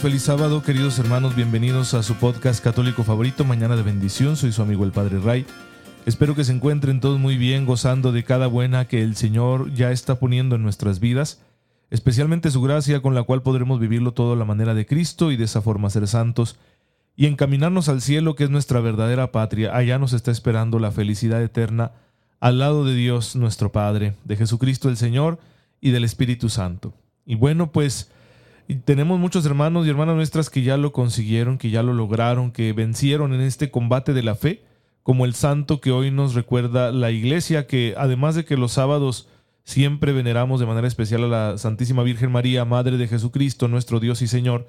Feliz sábado, queridos hermanos, bienvenidos a su podcast católico favorito, Mañana de Bendición. Soy su amigo el Padre Ray. Espero que se encuentren todos muy bien, gozando de cada buena que el Señor ya está poniendo en nuestras vidas, especialmente su gracia con la cual podremos vivirlo todo a la manera de Cristo y de esa forma ser santos y encaminarnos al cielo que es nuestra verdadera patria. Allá nos está esperando la felicidad eterna al lado de Dios nuestro Padre, de Jesucristo el Señor y del Espíritu Santo. Y bueno, pues y tenemos muchos hermanos y hermanas nuestras que ya lo consiguieron, que ya lo lograron, que vencieron en este combate de la fe, como el santo que hoy nos recuerda la iglesia, que además de que los sábados siempre veneramos de manera especial a la Santísima Virgen María, Madre de Jesucristo, nuestro Dios y Señor,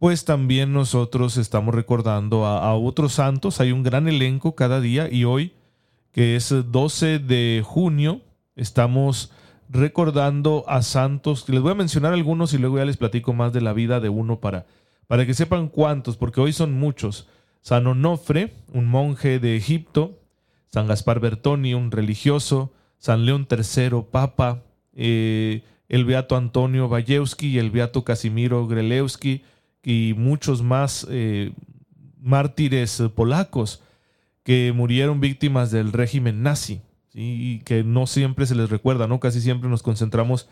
pues también nosotros estamos recordando a, a otros santos. Hay un gran elenco cada día y hoy, que es 12 de junio, estamos recordando a santos. Les voy a mencionar algunos y luego ya les platico más de la vida de uno para, para que sepan cuántos, porque hoy son muchos. San Onofre, un monje de Egipto, San Gaspar Bertoni, un religioso, San León III, papa, eh, el beato Antonio Wajewski y el beato Casimiro Grelewski y muchos más eh, mártires polacos que murieron víctimas del régimen nazi y que no siempre se les recuerda, ¿no? Casi siempre nos concentramos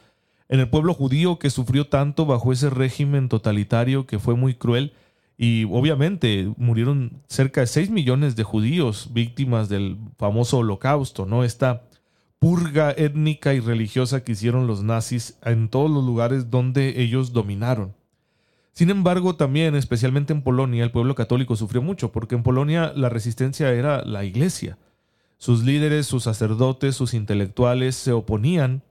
en el pueblo judío que sufrió tanto bajo ese régimen totalitario que fue muy cruel y obviamente murieron cerca de 6 millones de judíos víctimas del famoso holocausto, ¿no? Esta purga étnica y religiosa que hicieron los nazis en todos los lugares donde ellos dominaron. Sin embargo, también, especialmente en Polonia, el pueblo católico sufrió mucho, porque en Polonia la resistencia era la iglesia. Sus líderes, sus sacerdotes, sus intelectuales se oponían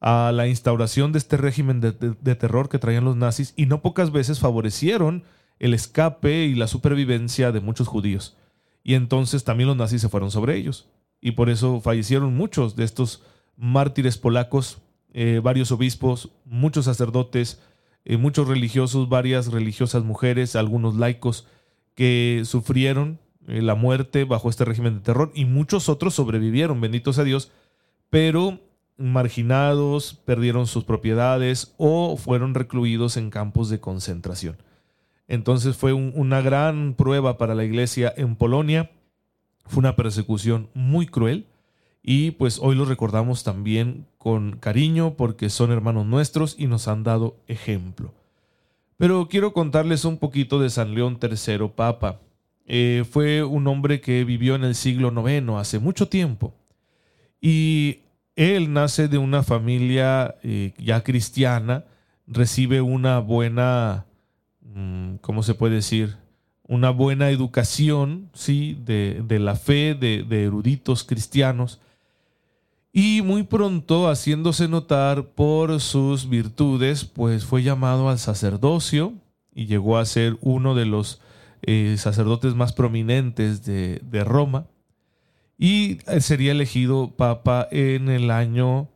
a la instauración de este régimen de, terror que traían los nazis y no pocas veces favorecieron el escape y la supervivencia de muchos judíos. Y entonces también los nazis se fueron sobre ellos. Y por eso fallecieron muchos de estos mártires polacos, eh, varios obispos, muchos sacerdotes, eh, muchos religiosos, varias religiosas mujeres, algunos laicos que sufrieron la muerte bajo este régimen de terror y muchos otros sobrevivieron, benditos a Dios, pero marginados, perdieron sus propiedades o fueron recluidos en campos de concentración. Entonces fue una gran prueba para la iglesia en Polonia, fue una persecución muy cruel y pues hoy los recordamos también con cariño porque son hermanos nuestros y nos han dado ejemplo. Pero quiero contarles un poquito de San León III Papa. Eh, fue un hombre que vivió en el siglo IX, hace mucho tiempo. Y él nace de una familia eh, ya cristiana, recibe una buena, mm, ¿cómo se puede decir? Una buena educación, ¿sí? De, la fe de, de eruditos cristianos. Y muy pronto, haciéndose notar por sus virtudes, pues fue llamado al sacerdocio y llegó a ser uno de los eh, sacerdotes más prominentes de, Roma, y eh, sería elegido papa en el año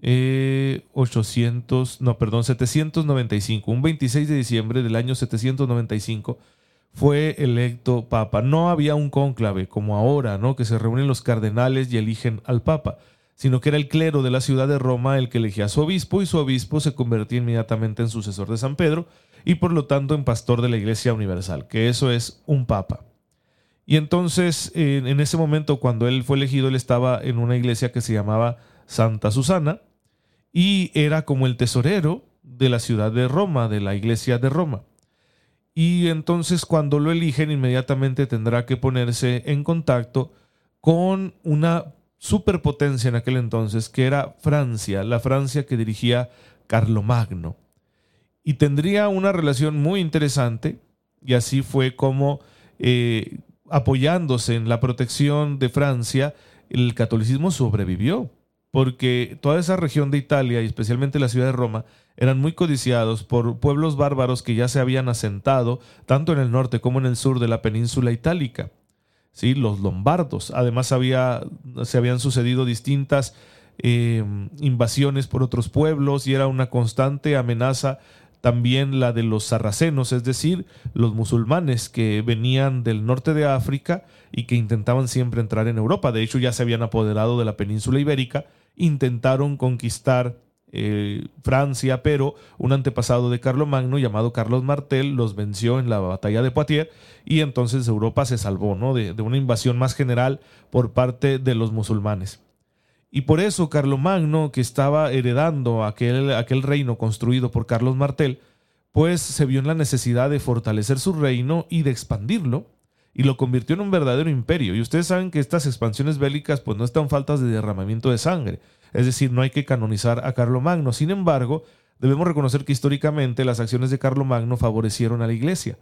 800, eh, no, perdón, 795, un 26 de diciembre del año 795 fue electo papa. No había un cónclave como ahora, ¿no? Que se reúnen los cardenales y eligen al papa, sino que era el clero de la ciudad de Roma el que elegía a su obispo y su obispo se convertía inmediatamente en sucesor de San Pedro y por lo tanto en pastor de la Iglesia Universal, que eso es un papa. Y entonces, en ese momento, cuando él fue elegido, él estaba en una iglesia que se llamaba Santa Susana y era como el tesorero de la ciudad de Roma, de la iglesia de Roma. Y entonces cuando lo eligen, inmediatamente tendrá que ponerse en contacto con una superpotencia en aquel entonces, que era Francia, la Francia que dirigía Carlomagno y tendría una relación muy interesante y así fue como eh, apoyándose en la protección de Francia, el catolicismo sobrevivió, porque toda esa región de Italia y especialmente la ciudad de Roma eran muy codiciados por pueblos bárbaros que ya se habían asentado tanto en el norte como en el sur de la península itálica. ¿Sí? los lombardos. Además había, se habían sucedido distintas eh, invasiones por otros pueblos y era una constante amenaza también la de los sarracenos, es decir, los musulmanes que venían del norte de África y que intentaban siempre entrar en Europa. De hecho, ya se habían apoderado de la península ibérica, intentaron conquistar eh, Francia, pero un antepasado de Carlomagno llamado Carlos Martel los venció en la batalla de Poitiers y entonces Europa se salvó ¿no? de, una invasión más general por parte de los musulmanes. Y por eso Carlomagno, que estaba heredando aquel, aquel reino construido por Carlos Martel, pues se vio en la necesidad de fortalecer su reino y de expandirlo, y lo convirtió en un verdadero imperio. Y ustedes saben que estas expansiones bélicas pues no están faltas de derramamiento de sangre, es decir, no hay que canonizar a Carlomagno. Sin embargo, debemos reconocer que históricamente las acciones de Carlomagno favorecieron a la iglesia,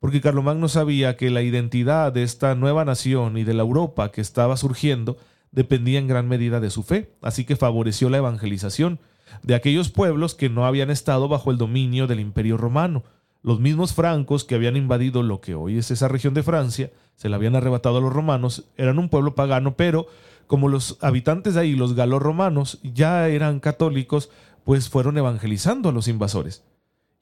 porque Carlomagno sabía que la identidad de esta nueva nación y de la Europa que estaba surgiendo dependía en gran medida de su fe, así que favoreció la evangelización de aquellos pueblos que no habían estado bajo el dominio del imperio romano. Los mismos francos que habían invadido lo que hoy es esa región de Francia, se la habían arrebatado a los romanos, eran un pueblo pagano, pero como los habitantes de ahí, los galos-romanos, ya eran católicos, pues fueron evangelizando a los invasores.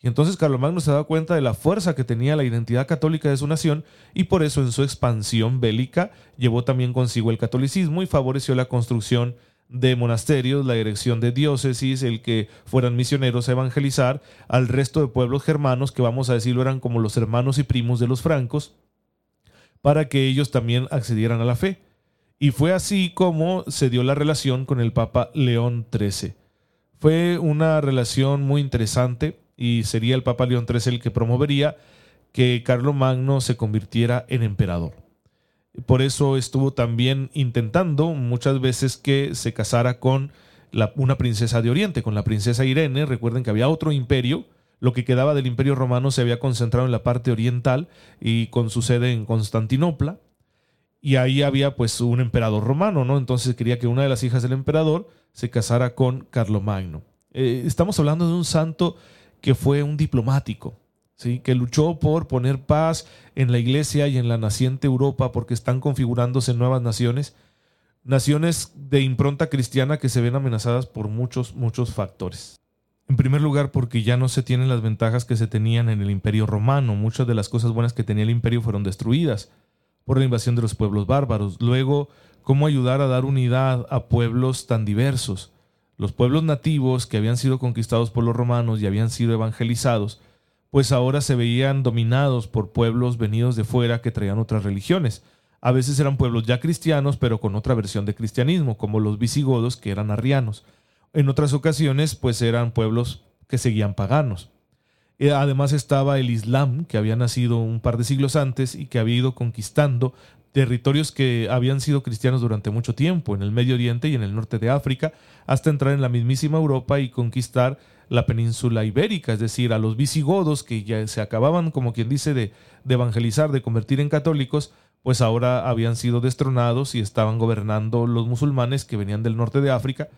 Y entonces Carlomagno se da cuenta de la fuerza que tenía la identidad católica de su nación y por eso en su expansión bélica llevó también consigo el catolicismo y favoreció la construcción de monasterios, la erección de diócesis, el que fueran misioneros a evangelizar al resto de pueblos germanos que vamos a decirlo eran como los hermanos y primos de los francos, para que ellos también accedieran a la fe. Y fue así como se dio la relación con el Papa León XIII. Fue una relación muy interesante y sería el Papa León XIII el que promovería que Magno se convirtiera en emperador. Por eso estuvo también intentando muchas veces que se casara con una princesa de Oriente, con la princesa Irene. Recuerden que había otro imperio, lo que quedaba del imperio romano se había concentrado en la parte oriental y con su sede en Constantinopla. Y ahí había pues un emperador romano, ¿no? Entonces quería que una de las hijas del emperador se casara con Carlomagno. Eh, estamos hablando de un santo que fue un diplomático, ¿sí? que luchó por poner paz en la iglesia y en la naciente Europa porque están configurándose nuevas naciones, naciones de impronta cristiana que se ven amenazadas por muchos, muchos factores. En primer lugar, porque ya no se tienen las ventajas que se tenían en el imperio romano. Muchas de las cosas buenas que tenía el imperio fueron destruidas por la invasión de los pueblos bárbaros. Luego, cómo ayudar a dar unidad a pueblos tan diversos. Los pueblos nativos que habían sido conquistados por los romanos y habían sido evangelizados, pues ahora se veían dominados por pueblos venidos de fuera que traían otras religiones. A veces eran pueblos ya cristianos, pero con otra versión de cristianismo, como los visigodos, que eran arrianos. En otras ocasiones, pues eran pueblos que seguían paganos. Eh, además estaba el Islam, que había nacido un par de siglos antes y que había ido conquistando territorios que habían sido cristianos durante mucho tiempo, en el Medio Oriente y en el norte de África, hasta entrar en la mismísima Europa y conquistar la península ibérica, es decir, a los visigodos que ya se acababan, como quien dice, de, de evangelizar, de convertir en católicos, pues ahora habían sido destronados y estaban gobernando los musulmanes que venían del norte de África.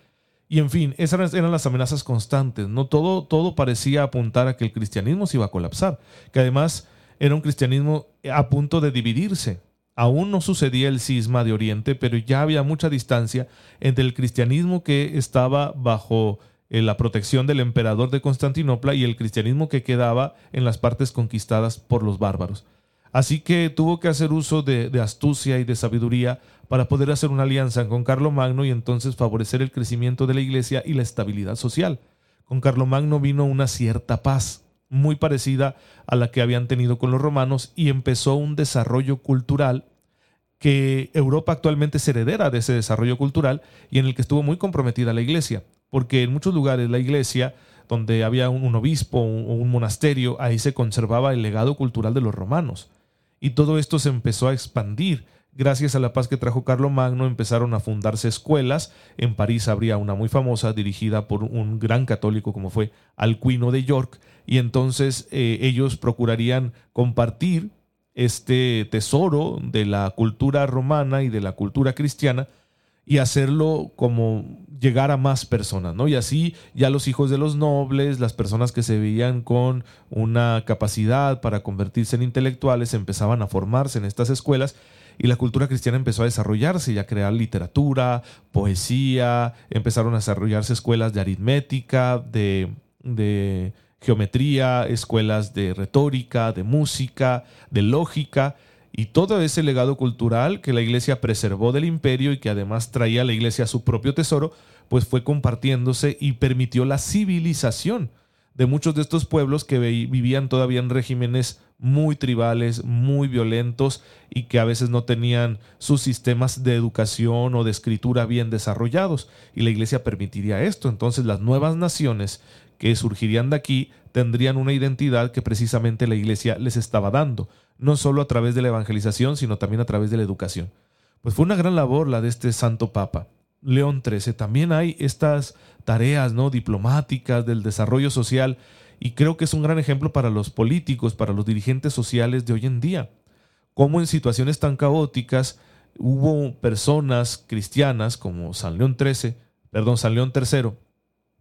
Y en fin, esas eran las amenazas constantes. No todo, todo parecía apuntar a que el cristianismo se iba a colapsar, que además era un cristianismo a punto de dividirse. Aún no sucedía el cisma de Oriente, pero ya había mucha distancia entre el cristianismo que estaba bajo eh, la protección del emperador de Constantinopla y el cristianismo que quedaba en las partes conquistadas por los bárbaros. Así que tuvo que hacer uso de, astucia y de sabiduría para poder hacer una alianza con Carlomagno y entonces favorecer el crecimiento de la iglesia y la estabilidad social. Con Carlomagno vino una cierta paz, muy parecida a la que habían tenido con los romanos y empezó un desarrollo cultural que Europa actualmente es heredera de ese desarrollo cultural y en el que estuvo muy comprometida la iglesia, porque en muchos lugares la iglesia, donde había un, obispo o un monasterio, ahí se conservaba el legado cultural de los romanos. Y todo esto se empezó a expandir Gracias a la paz que trajo Magno empezaron a fundarse escuelas. En París habría una muy famosa dirigida por un gran católico como fue Alcuino de York y entonces eh, ellos procurarían compartir este tesoro de la cultura romana y de la cultura cristiana y hacerlo como llegar a más personas, ¿no? Y así ya los hijos de los nobles, las personas que se veían con una capacidad para convertirse en intelectuales, empezaban a formarse en estas escuelas y la cultura cristiana empezó a desarrollarse y a crear literatura, poesía, empezaron a desarrollarse escuelas de aritmética, de, de geometría, escuelas de retórica, de música, de lógica, y todo ese legado cultural que la iglesia preservó del imperio y que además traía a la iglesia su propio tesoro, pues fue compartiéndose y permitió la civilización de muchos de estos pueblos que vivían todavía en regímenes muy tribales, muy violentos y que a veces no tenían sus sistemas de educación o de escritura bien desarrollados. Y la iglesia permitiría esto. Entonces las nuevas naciones que surgirían de aquí tendrían una identidad que precisamente la iglesia les estaba dando, no solo a través de la evangelización, sino también a través de la educación. Pues fue una gran labor la de este santo papa. León XIII. También hay estas tareas ¿no? diplomáticas del desarrollo social y creo que es un gran ejemplo para los políticos, para los dirigentes sociales de hoy en día. Cómo en situaciones tan caóticas hubo personas cristianas como San León XIII, perdón, San León III,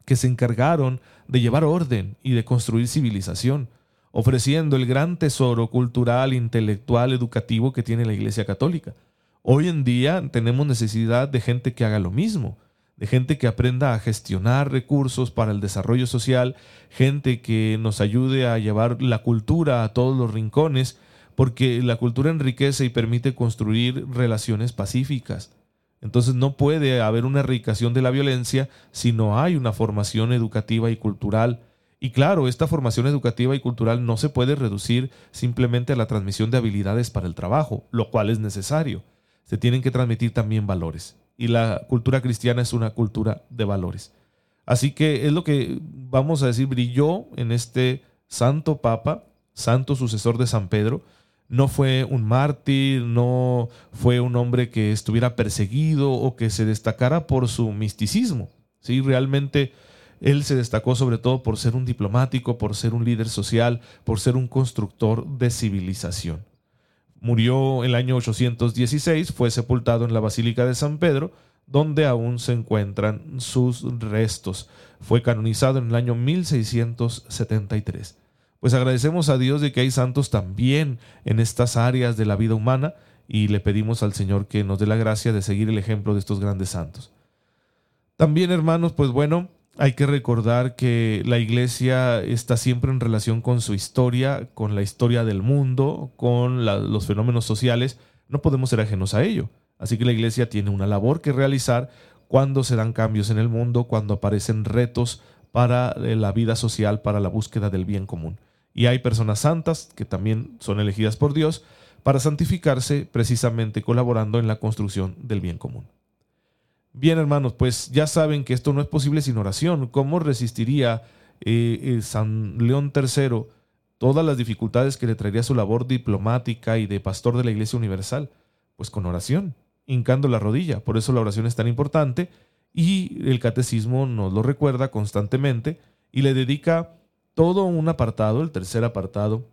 que se encargaron de llevar orden y de construir civilización, ofreciendo el gran tesoro cultural, intelectual, educativo que tiene la Iglesia Católica. Hoy en día tenemos necesidad de gente que haga lo mismo, de gente que aprenda a gestionar recursos para el desarrollo social, gente que nos ayude a llevar la cultura a todos los rincones, porque la cultura enriquece y permite construir relaciones pacíficas. Entonces no puede haber una erradicación de la violencia si no hay una formación educativa y cultural. Y claro, esta formación educativa y cultural no se puede reducir simplemente a la transmisión de habilidades para el trabajo, lo cual es necesario se tienen que transmitir también valores. Y la cultura cristiana es una cultura de valores. Así que es lo que vamos a decir, brilló en este santo papa, santo sucesor de San Pedro. No fue un mártir, no fue un hombre que estuviera perseguido o que se destacara por su misticismo. ¿sí? Realmente él se destacó sobre todo por ser un diplomático, por ser un líder social, por ser un constructor de civilización. Murió en el año 816, fue sepultado en la Basílica de San Pedro, donde aún se encuentran sus restos. Fue canonizado en el año 1673. Pues agradecemos a Dios de que hay santos también en estas áreas de la vida humana y le pedimos al Señor que nos dé la gracia de seguir el ejemplo de estos grandes santos. También, hermanos, pues bueno, hay que recordar que la iglesia está siempre en relación con su historia, con la historia del mundo, con los fenómenos sociales. No podemos ser ajenos a ello. Así que la iglesia tiene una labor que realizar cuando se dan cambios en el mundo, cuando aparecen retos para eh, la vida social, para la búsqueda del bien común. Y hay personas santas que también son elegidas por Dios para santificarse precisamente colaborando en la construcción del bien común. Bien, hermanos, pues ya saben que esto no es posible sin oración. ¿Cómo resistiría eh, San León III todas las dificultades que le traería su labor diplomática y de pastor de la Iglesia Universal? Pues con oración, hincando la rodilla. Por eso la oración es tan importante y el catecismo nos lo recuerda constantemente y le dedica todo un apartado, el tercer apartado,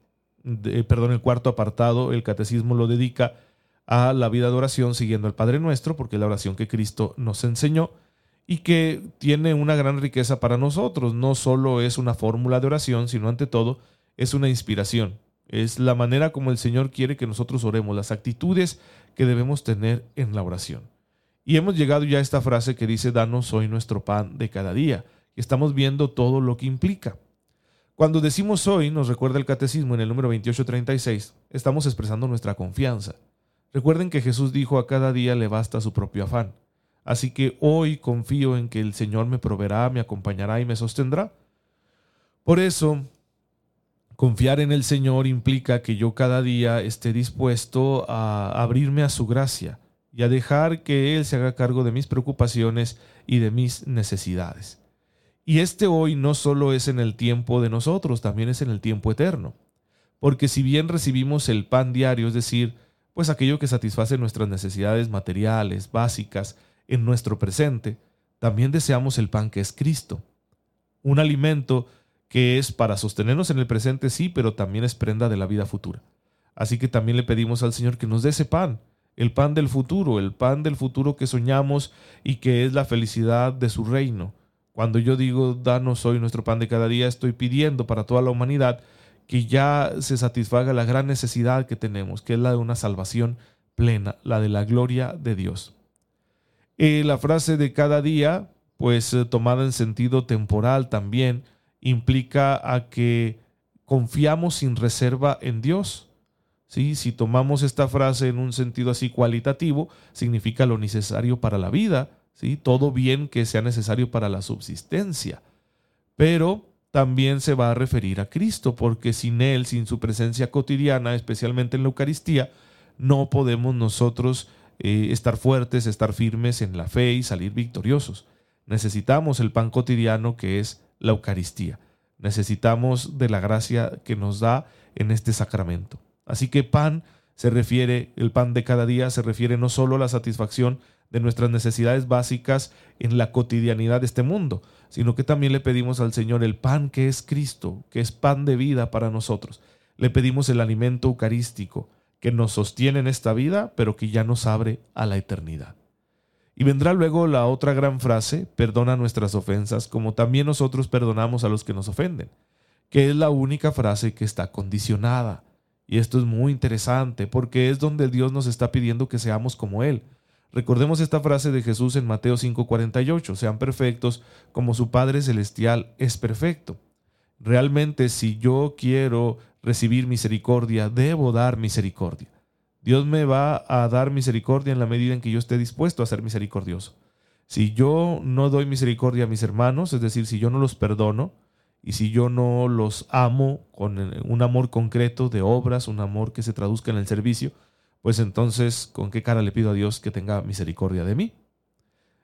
perdón, el cuarto apartado, el catecismo lo dedica a la vida de oración siguiendo el Padre Nuestro, porque es la oración que Cristo nos enseñó y que tiene una gran riqueza para nosotros. No solo es una fórmula de oración, sino ante todo es una inspiración. Es la manera como el Señor quiere que nosotros oremos, las actitudes que debemos tener en la oración. Y hemos llegado ya a esta frase que dice, danos hoy nuestro pan de cada día. Estamos viendo todo lo que implica. Cuando decimos hoy, nos recuerda el catecismo en el número 2836, estamos expresando nuestra confianza. Recuerden que Jesús dijo a cada día le basta su propio afán. Así que hoy confío en que el Señor me proveerá, me acompañará y me sostendrá. Por eso, confiar en el Señor implica que yo cada día esté dispuesto a abrirme a su gracia y a dejar que Él se haga cargo de mis preocupaciones y de mis necesidades. Y este hoy no solo es en el tiempo de nosotros, también es en el tiempo eterno. Porque si bien recibimos el pan diario, es decir, pues aquello que satisface nuestras necesidades materiales, básicas, en nuestro presente, también deseamos el pan que es Cristo. Un alimento que es para sostenernos en el presente, sí, pero también es prenda de la vida futura. Así que también le pedimos al Señor que nos dé ese pan, el pan del futuro, el pan del futuro que soñamos y que es la felicidad de su reino. Cuando yo digo, danos hoy nuestro pan de cada día, estoy pidiendo para toda la humanidad que ya se satisfaga la gran necesidad que tenemos, que es la de una salvación plena, la de la gloria de Dios. Eh, la frase de cada día, pues eh, tomada en sentido temporal también, implica a que confiamos sin reserva en Dios. ¿Sí? Si tomamos esta frase en un sentido así cualitativo, significa lo necesario para la vida, ¿sí? todo bien que sea necesario para la subsistencia. Pero también se va a referir a Cristo, porque sin Él, sin su presencia cotidiana, especialmente en la Eucaristía, no podemos nosotros eh, estar fuertes, estar firmes en la fe y salir victoriosos. Necesitamos el pan cotidiano que es la Eucaristía. Necesitamos de la gracia que nos da en este sacramento. Así que pan se refiere, el pan de cada día se refiere no solo a la satisfacción de nuestras necesidades básicas en la cotidianidad de este mundo, sino que también le pedimos al Señor el pan que es Cristo, que es pan de vida para nosotros. Le pedimos el alimento eucarístico que nos sostiene en esta vida, pero que ya nos abre a la eternidad. Y vendrá luego la otra gran frase, perdona nuestras ofensas, como también nosotros perdonamos a los que nos ofenden, que es la única frase que está condicionada. Y esto es muy interesante, porque es donde Dios nos está pidiendo que seamos como Él, Recordemos esta frase de Jesús en Mateo 5:48, sean perfectos como su Padre Celestial es perfecto. Realmente si yo quiero recibir misericordia, debo dar misericordia. Dios me va a dar misericordia en la medida en que yo esté dispuesto a ser misericordioso. Si yo no doy misericordia a mis hermanos, es decir, si yo no los perdono, y si yo no los amo con un amor concreto de obras, un amor que se traduzca en el servicio, pues entonces, ¿con qué cara le pido a Dios que tenga misericordia de mí?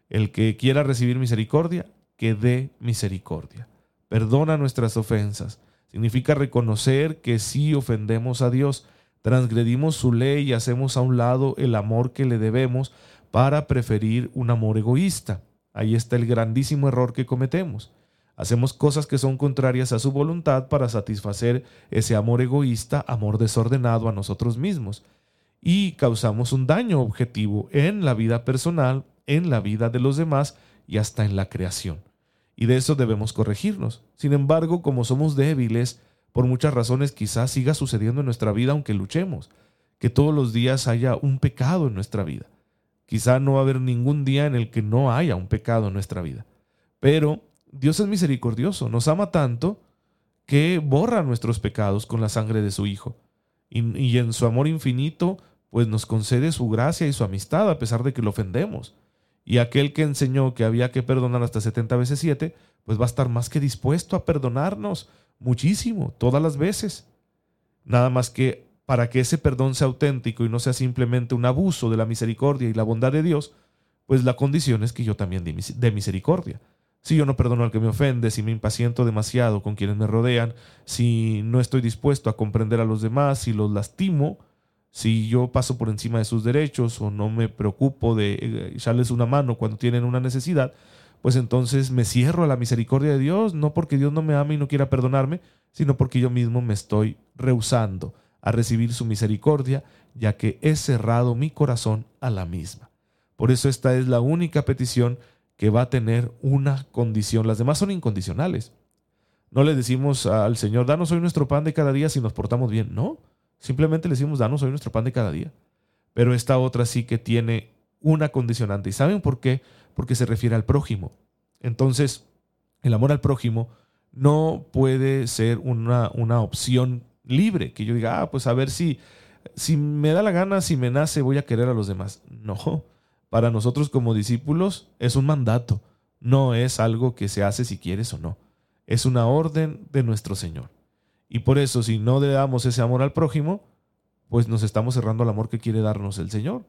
El que quiera recibir misericordia, que dé misericordia. Perdona nuestras ofensas. Significa reconocer que si ofendemos a Dios, transgredimos su ley y hacemos a un lado el amor que le debemos para preferir un amor egoísta. Ahí está el grandísimo error que cometemos. Hacemos cosas que son contrarias a su voluntad para satisfacer ese amor egoísta, amor desordenado a nosotros mismos y causamos un daño objetivo en la vida personal, en la vida de los demás y hasta en la creación. Y de eso debemos corregirnos. Sin embargo, como somos débiles, por muchas razones quizás siga sucediendo en nuestra vida aunque luchemos, que todos los días haya un pecado en nuestra vida. Quizá no va a haber ningún día en el que no haya un pecado en nuestra vida. Pero Dios es misericordioso, nos ama tanto que borra nuestros pecados con la sangre de su Hijo. Y, y en su amor infinito pues nos concede su gracia y su amistad a pesar de que lo ofendemos. Y aquel que enseñó que había que perdonar hasta 70 veces 7, pues va a estar más que dispuesto a perdonarnos muchísimo, todas las veces. Nada más que para que ese perdón sea auténtico y no sea simplemente un abuso de la misericordia y la bondad de Dios, pues la condición es que yo también dé misericordia. Si yo no perdono al que me ofende, si me impaciento demasiado con quienes me rodean, si no estoy dispuesto a comprender a los demás, si los lastimo, si yo paso por encima de sus derechos o no me preocupo de eh, echarles una mano cuando tienen una necesidad, pues entonces me cierro a la misericordia de Dios, no porque Dios no me ame y no quiera perdonarme, sino porque yo mismo me estoy rehusando a recibir su misericordia, ya que he cerrado mi corazón a la misma. Por eso esta es la única petición que va a tener una condición. Las demás son incondicionales. No le decimos al Señor, danos hoy nuestro pan de cada día si nos portamos bien. No, Simplemente le decimos, danos hoy nuestro pan de cada día. Pero esta otra sí que tiene una condicionante. ¿Y saben por qué? Porque se refiere al prójimo. Entonces, el amor al prójimo no puede ser una, una opción libre, que yo diga, ah, pues a ver si, si me da la gana, si me nace, voy a querer a los demás. No, para nosotros como discípulos es un mandato, no es algo que se hace si quieres o no, es una orden de nuestro Señor. Y por eso, si no le damos ese amor al prójimo, pues nos estamos cerrando al amor que quiere darnos el Señor.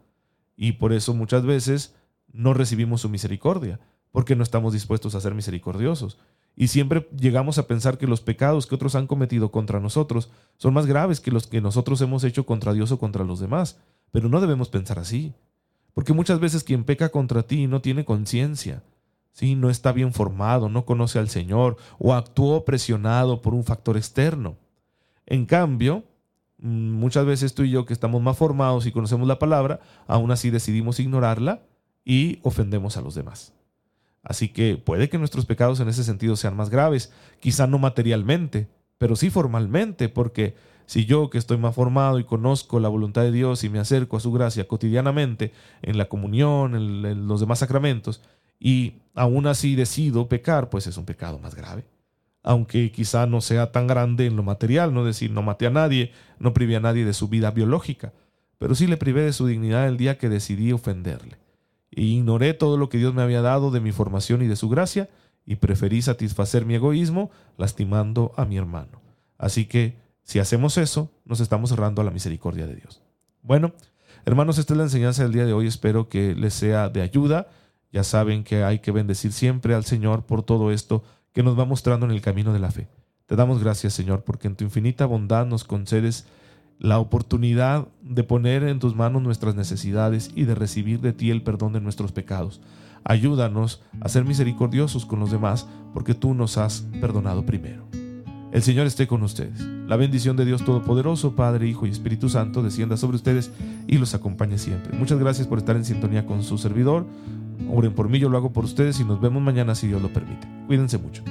Y por eso muchas veces no recibimos su misericordia, porque no estamos dispuestos a ser misericordiosos. Y siempre llegamos a pensar que los pecados que otros han cometido contra nosotros son más graves que los que nosotros hemos hecho contra Dios o contra los demás. Pero no debemos pensar así. Porque muchas veces quien peca contra ti no tiene conciencia, ¿sí? no está bien formado, no conoce al Señor o actuó presionado por un factor externo. En cambio, mm, muchas veces tú y yo que estamos más formados y conocemos la palabra, aún así decidimos ignorarla y ofendemos a los demás. Así que puede que nuestros pecados en ese sentido sean más graves, quizá no materialmente, pero sí formalmente, porque Si yo, que estoy más formado y conozco la voluntad de Dios y me acerco a su gracia cotidianamente en la comunión, en, los demás sacramentos, y aún así decido pecar, pues es un pecado más grave. Aunque quizá no sea tan grande en lo material, no decir no maté a nadie, no privé a nadie de su vida biológica, pero sí le privé de su dignidad el día que decidí ofenderle. E ignoré todo lo que Dios me había dado de mi formación y de su gracia, y preferí satisfacer mi egoísmo lastimando a mi hermano. Así que, si hacemos eso, nos estamos cerrando a la misericordia de Dios. Bueno, hermanos, esta es la enseñanza del día de hoy. Espero que les sea de ayuda. Ya saben que hay que bendecir siempre al Señor por todo esto que nos va mostrando en el camino de la fe. Te damos gracias, Señor, porque en tu infinita bondad nos concedes la oportunidad de poner en tus manos nuestras necesidades y de recibir de ti el perdón de nuestros pecados. Ayúdanos a ser misericordiosos con los demás, porque tú nos has perdonado primero. El Señor esté con ustedes. La bendición de Dios Todopoderoso, Padre, Hijo y Espíritu Santo, descienda sobre ustedes y los acompañe siempre. Muchas gracias por estar en sintonía con su servidor. Oren por mí, yo lo hago por ustedes y nos vemos mañana si Dios lo permite. Cuídense mucho.